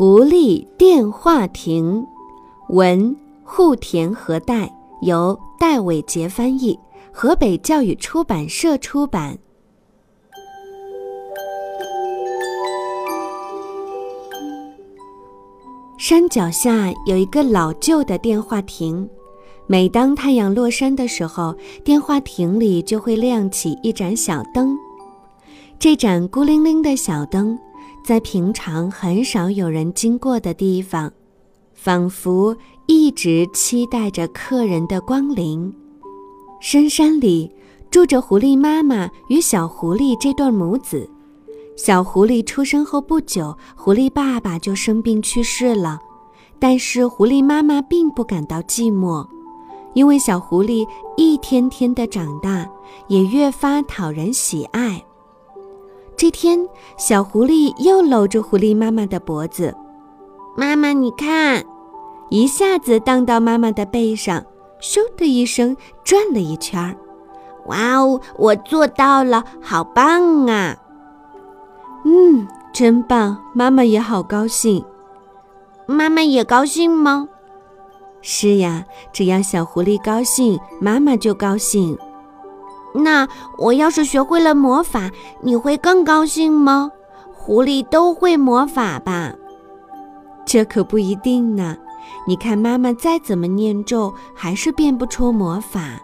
狐狸电话亭，文户田和代，由戴伟杰翻译，河北教育出版社出版。山脚下有一个老旧的电话亭，每当太阳落山的时候，电话亭里就会亮起一盏小灯。这盏孤零零的小灯，在平常很少有人经过的地方，仿佛一直期待着客人的光临。深山里住着狐狸妈妈与小狐狸这对母子。小狐狸出生后不久，狐狸爸爸就生病去世了。但是狐狸妈妈并不感到寂寞，因为小狐狸一天天的长大，也越发讨人喜爱。这天，小狐狸又搂着狐狸妈妈的脖子，“妈妈，你看！”一下子荡到妈妈的背上，咻的一声转了一圈儿。“哇哦，我做到了，好棒啊！”嗯，真棒！妈妈也好高兴。妈妈也高兴吗？是呀，只要小狐狸高兴，妈妈就高兴。那我要是学会了魔法，你会更高兴吗？狐狸都会魔法吧？这可不一定呢。你看，妈妈再怎么念咒，还是变不出魔法。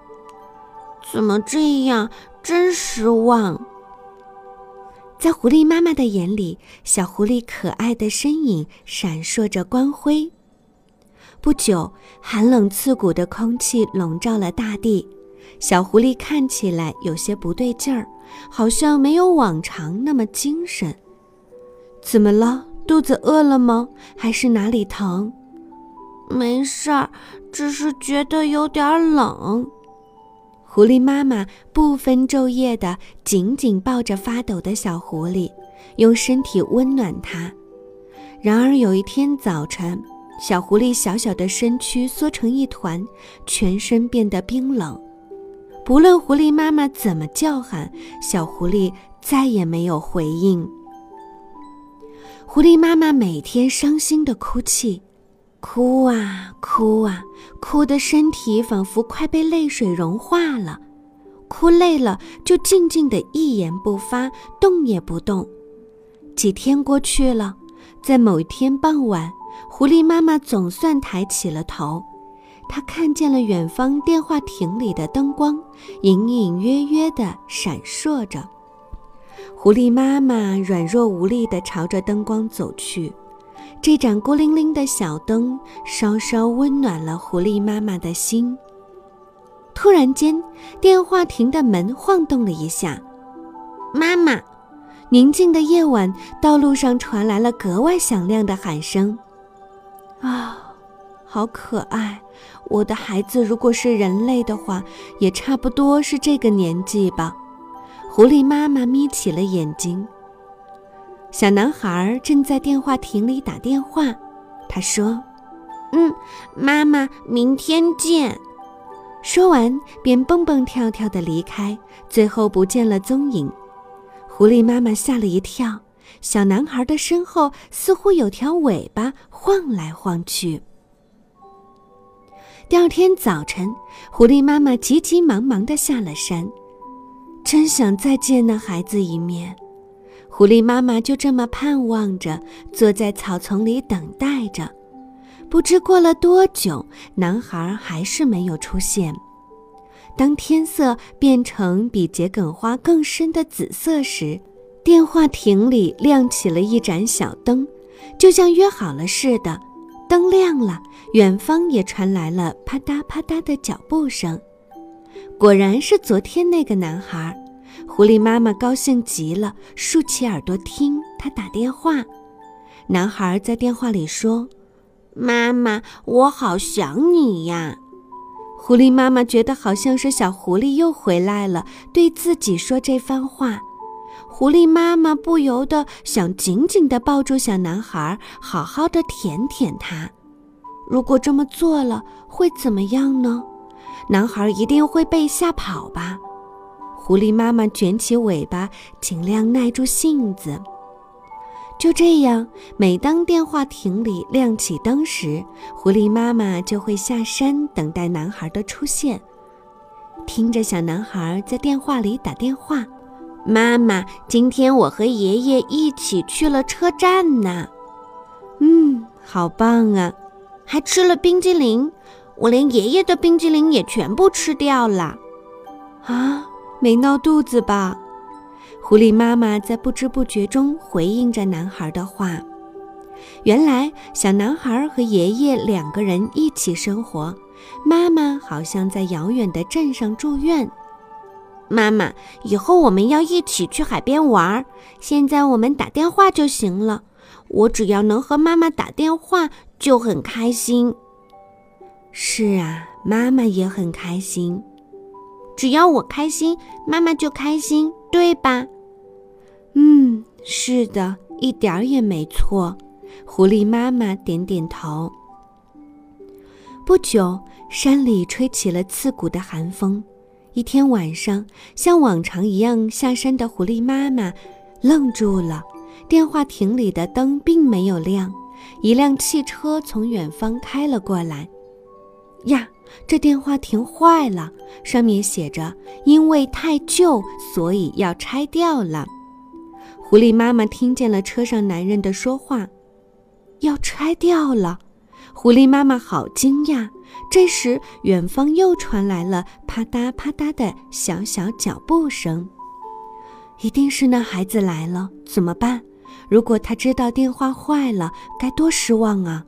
怎么这样？真失望。在狐狸妈妈的眼里，小狐狸可爱的身影闪烁着光辉。不久，寒冷刺骨的空气笼罩了大地，小狐狸看起来有些不对劲儿，好像没有往常那么精神。怎么了？肚子饿了吗？还是哪里疼？没事儿，只是觉得有点冷。狐狸妈妈不分昼夜地紧紧抱着发抖的小狐狸，用身体温暖它。然而有一天早晨，小狐狸小小的身躯缩成一团，全身变得冰冷。不论狐狸妈妈怎么叫喊，小狐狸再也没有回应。狐狸妈妈每天伤心的哭泣。哭啊哭啊，哭的身体仿佛快被泪水融化了。哭累了，就静静的一言不发，动也不动。几天过去了，在某一天傍晚，狐狸妈妈总算抬起了头，他看见了远方电话亭里的灯光，隐隐约约地闪烁着。狐狸妈妈软弱无力地朝着灯光走去。这盏孤零零的小灯稍稍温暖了狐狸妈妈的心。突然间，电话亭的门晃动了一下。妈妈，宁静的夜晚，道路上传来了格外响亮的喊声。啊，好可爱！我的孩子，如果是人类的话，也差不多是这个年纪吧。狐狸妈妈眯起了眼睛。小男孩正在电话亭里打电话，他说：“嗯，妈妈，明天见。”说完便蹦蹦跳跳地离开，最后不见了踪影。狐狸妈妈吓了一跳，小男孩的身后似乎有条尾巴晃来晃去。第二天早晨，狐狸妈妈急急忙忙地下了山，真想再见那孩子一面。狐狸妈妈就这么盼望着，坐在草丛里等待着。不知过了多久，男孩还是没有出现。当天色变成比桔梗花更深的紫色时，电话亭里亮起了一盏小灯，就像约好了似的。灯亮了，远方也传来了啪嗒啪嗒的脚步声。果然是昨天那个男孩。狐狸妈妈高兴极了，竖起耳朵听他打电话。男孩在电话里说：“妈妈，我好想你呀。”狐狸妈妈觉得好像是小狐狸又回来了，对自己说这番话。狐狸妈妈不由得想紧紧地抱住小男孩，好好的舔舔他。如果这么做了，会怎么样呢？男孩一定会被吓跑吧。狐狸妈妈卷起尾巴，尽量耐住性子。就这样，每当电话亭里亮起灯时，狐狸妈妈就会下山等待男孩的出现，听着小男孩在电话里打电话：“妈妈，今天我和爷爷一起去了车站呢。”“嗯，好棒啊！”还吃了冰激凌，我连爷爷的冰激凌也全部吃掉了。啊，没闹肚子吧？狐狸妈妈在不知不觉中回应着男孩的话。原来，小男孩和爷爷两个人一起生活，妈妈好像在遥远的镇上住院。妈妈，以后我们要一起去海边玩儿，现在我们打电话就行了。我只要能和妈妈打电话，就很开心。是啊，妈妈也很开心。只要我开心，妈妈就开心，对吧？嗯，是的，一点儿也没错。狐狸妈妈点点头。不久，山里吹起了刺骨的寒风。一天晚上，像往常一样下山的狐狸妈妈愣住了。电话亭里的灯并没有亮，一辆汽车从远方开了过来。呀，这电话亭坏了，上面写着“因为太旧，所以要拆掉了”。狐狸妈妈听见了车上男人的说话，要拆掉了。狐狸妈妈好惊讶。这时，远方又传来了啪嗒啪嗒的小小脚步声，一定是那孩子来了。怎么办？如果他知道电话坏了，该多失望啊！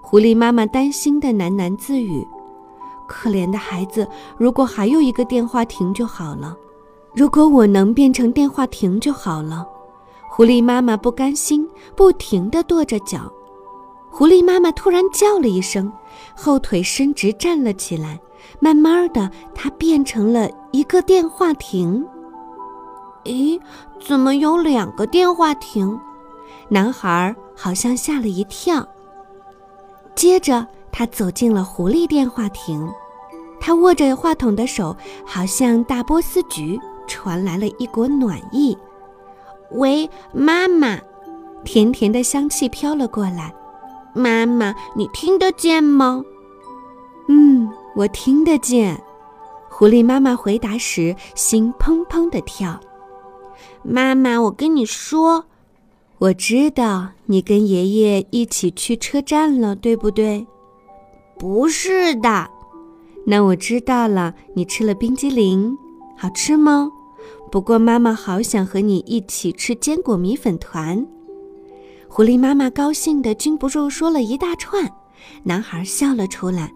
狐狸妈妈担心的喃喃自语：“可怜的孩子，如果还有一个电话亭就好了。如果我能变成电话亭就好了。”狐狸妈妈不甘心，不停地跺着脚。狐狸妈妈突然叫了一声，后腿伸直站了起来。慢慢的，它变成了一个电话亭。咦，怎么有两个电话亭？男孩好像吓了一跳。接着，他走进了狐狸电话亭。他握着话筒的手，好像大波斯菊，传来了一股暖意。喂，妈妈，甜甜的香气飘了过来。妈妈，你听得见吗？嗯，我听得见。狐狸妈妈回答时，心砰砰地跳。妈妈，我跟你说，我知道你跟爷爷一起去车站了，对不对？不是的。那我知道了，你吃了冰激凌，好吃吗？不过，妈妈好想和你一起吃坚果米粉团。狐狸妈妈高兴的禁不住说了一大串。男孩笑了出来：“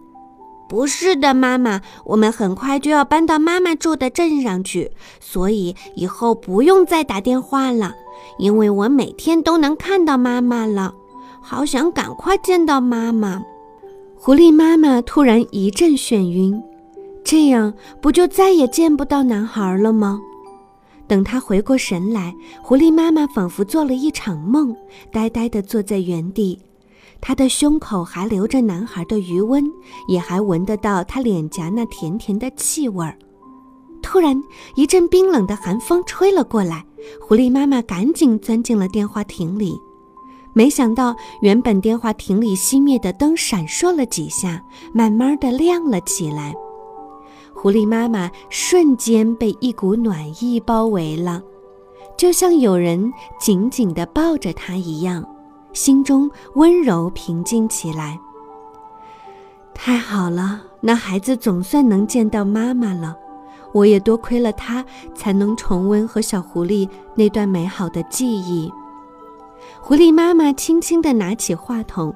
不是的，妈妈，我们很快就要搬到妈妈住的镇上去，所以以后不用再打电话了，因为我每天都能看到妈妈了。好想赶快见到妈妈。”狐狸妈妈突然一阵眩晕，这样不就再也见不到男孩了吗？等他回过神来，狐狸妈妈仿佛做了一场梦，呆呆地坐在原地。她的胸口还留着男孩的余温，也还闻得到他脸颊那甜甜的气味儿。突然，一阵冰冷的寒风吹了过来，狐狸妈妈赶紧钻进了电话亭里。没想到，原本电话亭里熄灭的灯闪烁了几下，慢慢的亮了起来。狐狸妈妈瞬间被一股暖意包围了，就像有人紧紧地抱着她一样，心中温柔平静起来。太好了，那孩子总算能见到妈妈了。我也多亏了他，才能重温和小狐狸那段美好的记忆。狐狸妈妈轻轻地拿起话筒。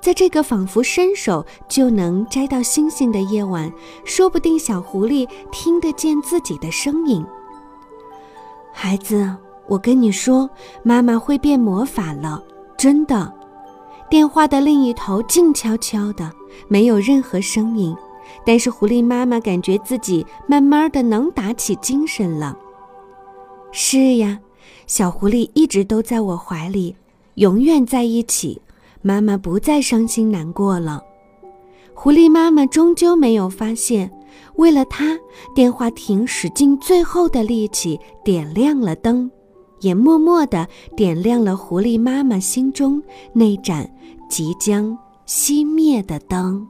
在这个仿佛伸手就能摘到星星的夜晚，说不定小狐狸听得见自己的声音。孩子，我跟你说，妈妈会变魔法了，真的。电话的另一头静悄悄的，没有任何声音，但是狐狸妈妈感觉自己慢慢的能打起精神了。是呀，小狐狸一直都在我怀里，永远在一起。妈妈不再伤心难过了。狐狸妈妈终究没有发现，为了它，电话亭使尽最后的力气点亮了灯，也默默地点亮了狐狸妈妈心中那盏即将熄灭的灯。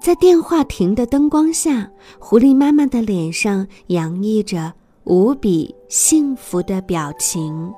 在电话亭的灯光下，狐狸妈妈的脸上洋溢着无比幸福的表情。